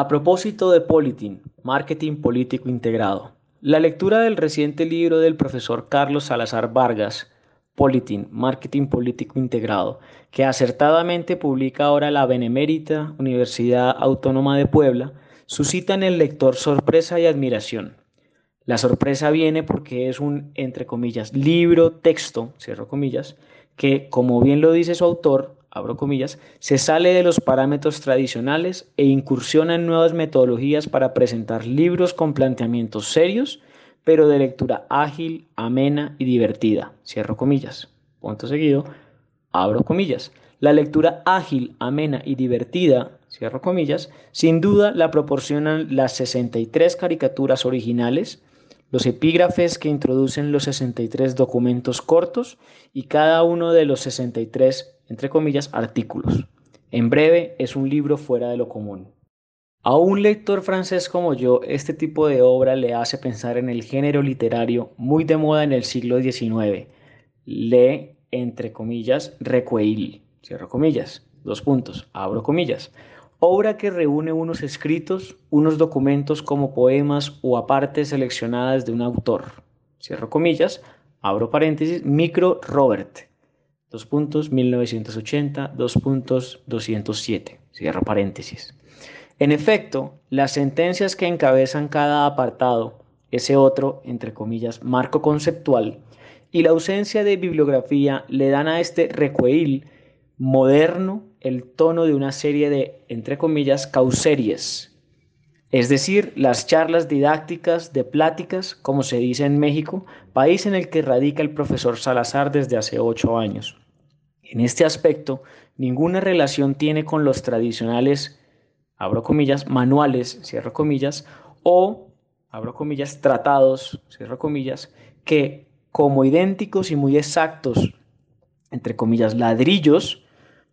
A propósito de Politin, Marketing Político Integrado, la lectura del reciente libro del profesor Carlos Salazar Vargas, Politin, Marketing Político Integrado, que acertadamente publica ahora la Benemérita Universidad Autónoma de Puebla, suscita en el lector sorpresa y admiración. La sorpresa viene porque es un, entre comillas, libro, texto, cierro comillas, que, como bien lo dice su autor, abro comillas, se sale de los parámetros tradicionales e incursiona en nuevas metodologías para presentar libros con planteamientos serios, pero de lectura ágil, amena y divertida. Cierro comillas. Punto seguido, abro comillas. La lectura ágil, amena y divertida, cierro comillas, sin duda la proporcionan las 63 caricaturas originales, los epígrafes que introducen los 63 documentos cortos y cada uno de los 63 entre comillas, artículos. En breve, es un libro fuera de lo común. A un lector francés como yo, este tipo de obra le hace pensar en el género literario muy de moda en el siglo XIX. Lee, entre comillas, recueil, cierro comillas, dos puntos, abro comillas. Obra que reúne unos escritos, unos documentos como poemas o apartes seleccionadas de un autor, cierro comillas, abro paréntesis, micro Robert, dos puntos 1980, dos puntos 207, cierro paréntesis. En efecto, las sentencias que encabezan cada apartado, ese otro, entre comillas, marco conceptual, y la ausencia de bibliografía le dan a este recueil moderno el tono de una serie de, entre comillas, causeries, es decir, las charlas didácticas de pláticas, como se dice en México, país en el que radica el profesor Salazar desde hace ocho años. En este aspecto, ninguna relación tiene con los tradicionales, abro comillas, manuales, cierro comillas, o, abro comillas, tratados, cierro comillas, que como idénticos y muy exactos, entre comillas, ladrillos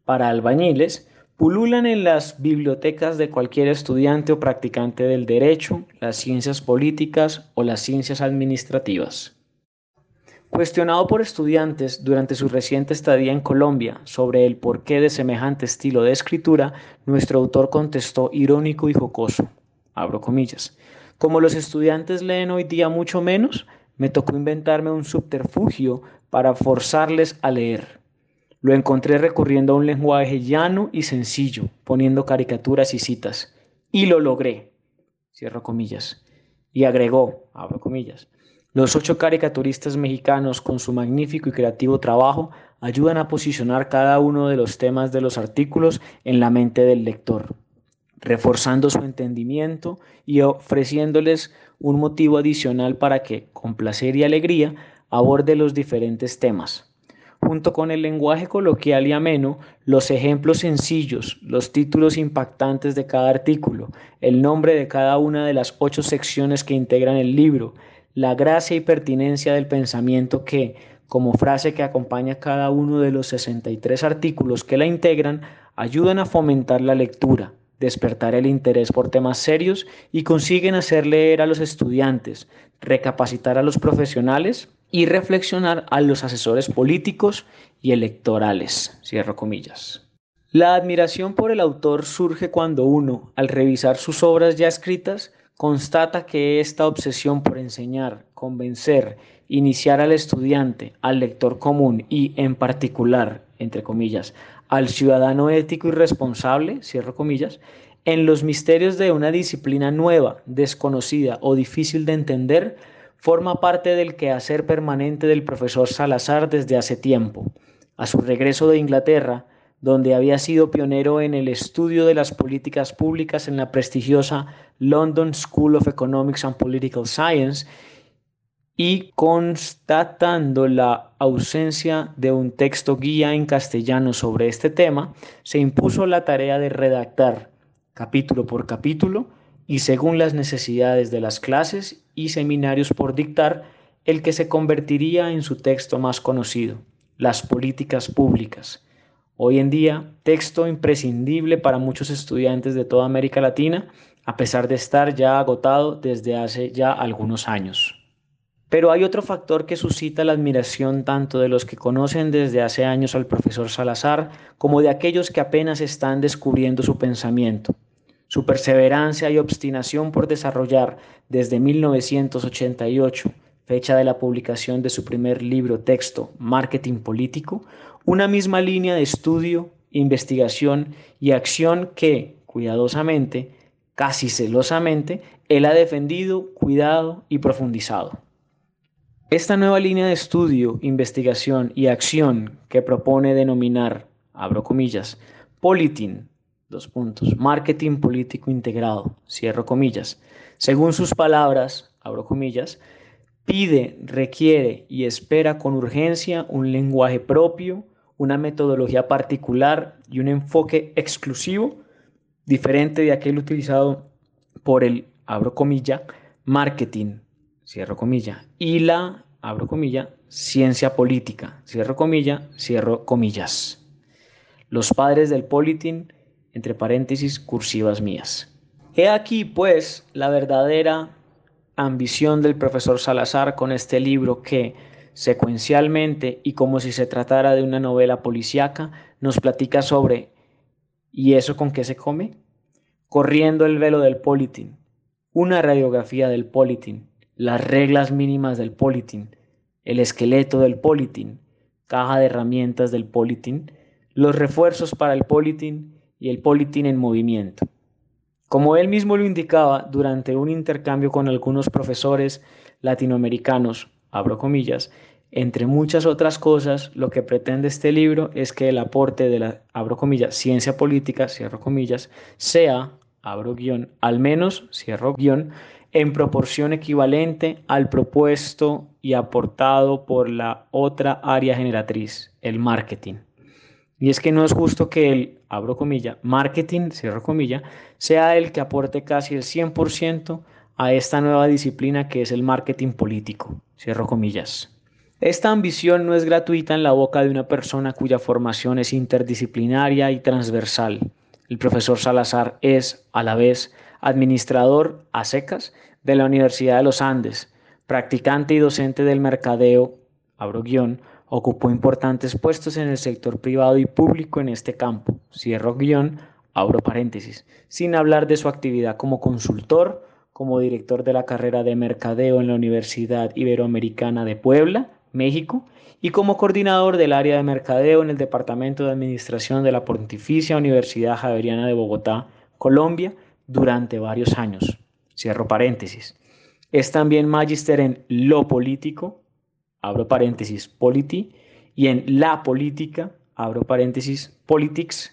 para albañiles, pululan en las bibliotecas de cualquier estudiante o practicante del derecho, las ciencias políticas o las ciencias administrativas. Cuestionado por estudiantes durante su reciente estadía en Colombia sobre el porqué de semejante estilo de escritura, nuestro autor contestó irónico y jocoso, abro comillas, como los estudiantes leen hoy día mucho menos, me tocó inventarme un subterfugio para forzarles a leer. Lo encontré recurriendo a un lenguaje llano y sencillo, poniendo caricaturas y citas. Y lo logré. Cierro comillas. Y agregó, abro comillas, los ocho caricaturistas mexicanos, con su magnífico y creativo trabajo, ayudan a posicionar cada uno de los temas de los artículos en la mente del lector, reforzando su entendimiento y ofreciéndoles un motivo adicional para que, con placer y alegría, aborde los diferentes temas. Junto con el lenguaje coloquial y ameno, los ejemplos sencillos, los títulos impactantes de cada artículo, el nombre de cada una de las ocho secciones que integran el libro, la gracia y pertinencia del pensamiento que, como frase que acompaña cada uno de los 63 artículos que la integran, ayudan a fomentar la lectura, despertar el interés por temas serios y consiguen hacer leer a los estudiantes, recapacitar a los profesionales y reflexionar a los asesores políticos y electorales. Comillas. La admiración por el autor surge cuando uno, al revisar sus obras ya escritas, constata que esta obsesión por enseñar, convencer, iniciar al estudiante, al lector común y, en particular, entre comillas, al ciudadano ético y responsable, cierro comillas, en los misterios de una disciplina nueva, desconocida o difícil de entender, forma parte del quehacer permanente del profesor Salazar desde hace tiempo. A su regreso de Inglaterra, donde había sido pionero en el estudio de las políticas públicas en la prestigiosa London School of Economics and Political Science y constatando la ausencia de un texto guía en castellano sobre este tema, se impuso la tarea de redactar capítulo por capítulo y según las necesidades de las clases y seminarios por dictar, el que se convertiría en su texto más conocido, Las políticas públicas, Hoy en día, texto imprescindible para muchos estudiantes de toda América Latina, a pesar de estar ya agotado desde hace ya algunos años. Pero hay otro factor que suscita la admiración tanto de los que conocen desde hace años al profesor Salazar como de aquellos que apenas están descubriendo su pensamiento, Su perseverancia y obstinación por desarrollar desde 1988, fecha de la publicación de su primer libro texto, Marketing Político, una misma línea de estudio, investigación y acción que, cuidadosamente, casi celosamente, él ha defendido, cuidado y profundizado. Esta nueva línea de estudio, investigación y acción que propone denominar, abro comillas, Politin, dos puntos, marketing político integrado, cierro comillas, según sus palabras, abro comillas, pide, requiere y espera con urgencia un lenguaje propio, una metodología particular y un enfoque exclusivo, diferente de aquel utilizado por el, abro comilla, marketing, cierro comilla, y la, abro comilla, ciencia política, cierro comilla, cierro comillas. Los padres del politin, entre paréntesis, cursivas mías. He aquí, pues, la verdadera ambición del profesor Salazar con este libro que, secuencialmente y como si se tratara de una novela policíaca, nos platica sobre ¿y eso con qué se come? Corriendo el velo del politin, una radiografía del politin, las reglas mínimas del politin, el esqueleto del politin, caja de herramientas del politin, los refuerzos para el politin y el politin en movimiento. Como él mismo lo indicaba durante un intercambio con algunos profesores latinoamericanos, abro comillas, entre muchas otras cosas, lo que pretende este libro es que el aporte de la, abro comillas, ciencia política, cierro comillas, sea, abro guion, al menos, cierro guion, en proporción equivalente al propuesto y aportado por la otra área generatriz, el marketing. Y es que no es justo que el, abro comilla, marketing, cierro comilla, sea el que aporte casi el 100% a esta nueva disciplina que es el marketing político, cierro comillas. Esta ambición no es gratuita en la boca de una persona cuya formación es interdisciplinaria y transversal. El profesor Salazar es, a la vez, administrador a secas de la Universidad de los Andes, practicante y docente del mercadeo, abro guion, ocupó importantes puestos en el sector privado y público en este campo, cierro guion, abro paréntesis, sin hablar de su actividad como consultor, como director de la carrera de mercadeo en la Universidad Iberoamericana de Puebla, México, y como coordinador del área de mercadeo en el Departamento de Administración de la Pontificia Universidad Javeriana de Bogotá, Colombia, durante varios años. Cierro paréntesis. Es también magíster en lo político, abro paréntesis, polity, y en la política, abro paréntesis, politics,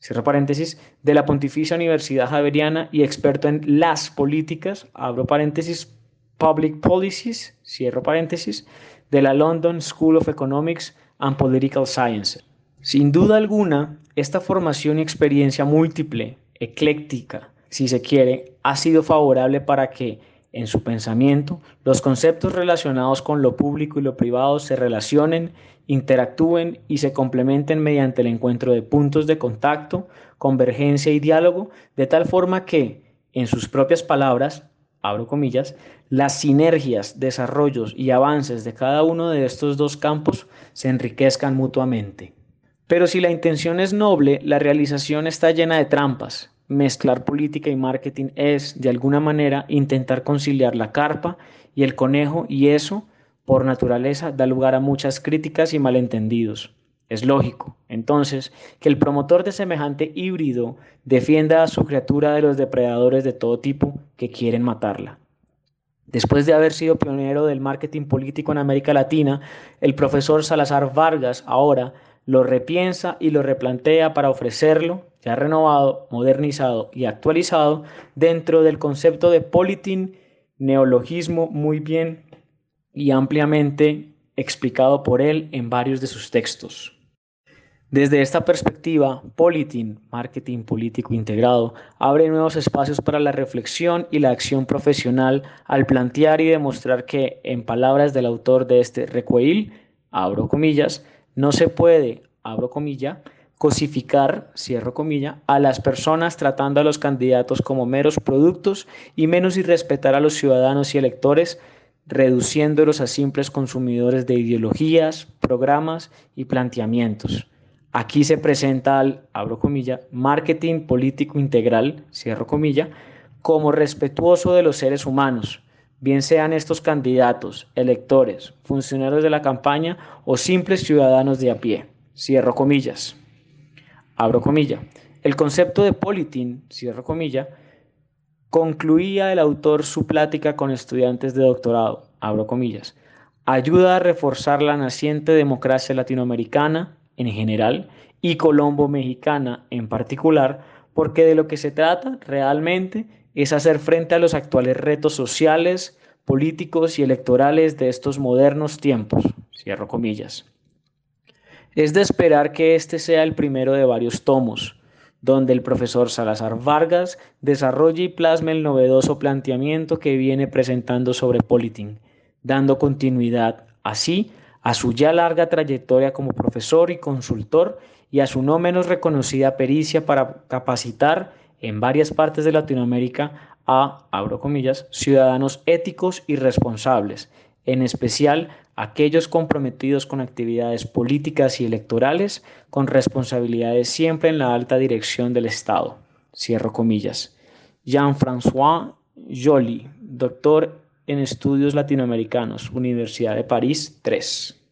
cierro paréntesis, de la Pontificia Universidad Javeriana y experto en las políticas, abro paréntesis, public policies, cierro paréntesis, de la London School of Economics and Political Sciences. Sin duda alguna, esta formación y experiencia múltiple, ecléctica, si se quiere, ha sido favorable para que en su pensamiento, los conceptos relacionados con lo público y lo privado se relacionen, interactúen y se complementen mediante el encuentro de puntos de contacto, convergencia y diálogo, de tal forma que, en sus propias palabras, abro comillas, las sinergias, desarrollos y avances de cada uno de estos dos campos se enriquezcan mutuamente. Pero si la intención es noble, la realización está llena de trampas, mezclar política y marketing es, de alguna manera, intentar conciliar la carpa y el conejo y eso, por naturaleza, da lugar a muchas críticas y malentendidos. Es lógico, entonces, que el promotor de semejante híbrido defienda a su criatura de los depredadores de todo tipo que quieren matarla. Después de haber sido pionero del marketing político en América Latina, el profesor Salazar Vargas ahora lo repiensa y lo replantea para ofrecerlo, ya renovado, modernizado y actualizado, dentro del concepto de politin, neologismo muy bien y ampliamente explicado por él en varios de sus textos. Desde esta perspectiva, Politin, marketing político integrado, abre nuevos espacios para la reflexión y la acción profesional al plantear y demostrar que, en palabras del autor de este recueil, abro comillas, no se puede, abro comilla, cosificar, cierro comilla, a las personas tratando a los candidatos como meros productos y menos irrespetar a los ciudadanos y electores, reduciéndolos a simples consumidores de ideologías, programas y planteamientos. Aquí se presenta al, abro comilla, marketing político integral, cierro comilla, como respetuoso de los seres humanos, bien sean estos candidatos, electores, funcionarios de la campaña o simples ciudadanos de a pie, cierro comillas. Abro comilla. El concepto de politin, cierro comilla, concluía el autor su plática con estudiantes de doctorado, abro comillas, ayuda a reforzar la naciente democracia latinoamericana en general y Colombo mexicana en particular, porque de lo que se trata realmente es hacer frente a los actuales retos sociales, políticos y electorales de estos modernos tiempos. Cierro comillas. Es de esperar que este sea el primero de varios tomos, donde el profesor Salazar Vargas desarrolle y plasme el novedoso planteamiento que viene presentando sobre Politin, dando continuidad así a su ya larga trayectoria como profesor y consultor y a su no menos reconocida pericia para capacitar en varias partes de Latinoamérica a, abro comillas, ciudadanos éticos y responsables, en especial aquellos comprometidos con actividades políticas y electorales, con responsabilidades siempre en la alta dirección del Estado. Cierro comillas. Jean-François Joly, doctor en Estudios Latinoamericanos, Universidad de París 3.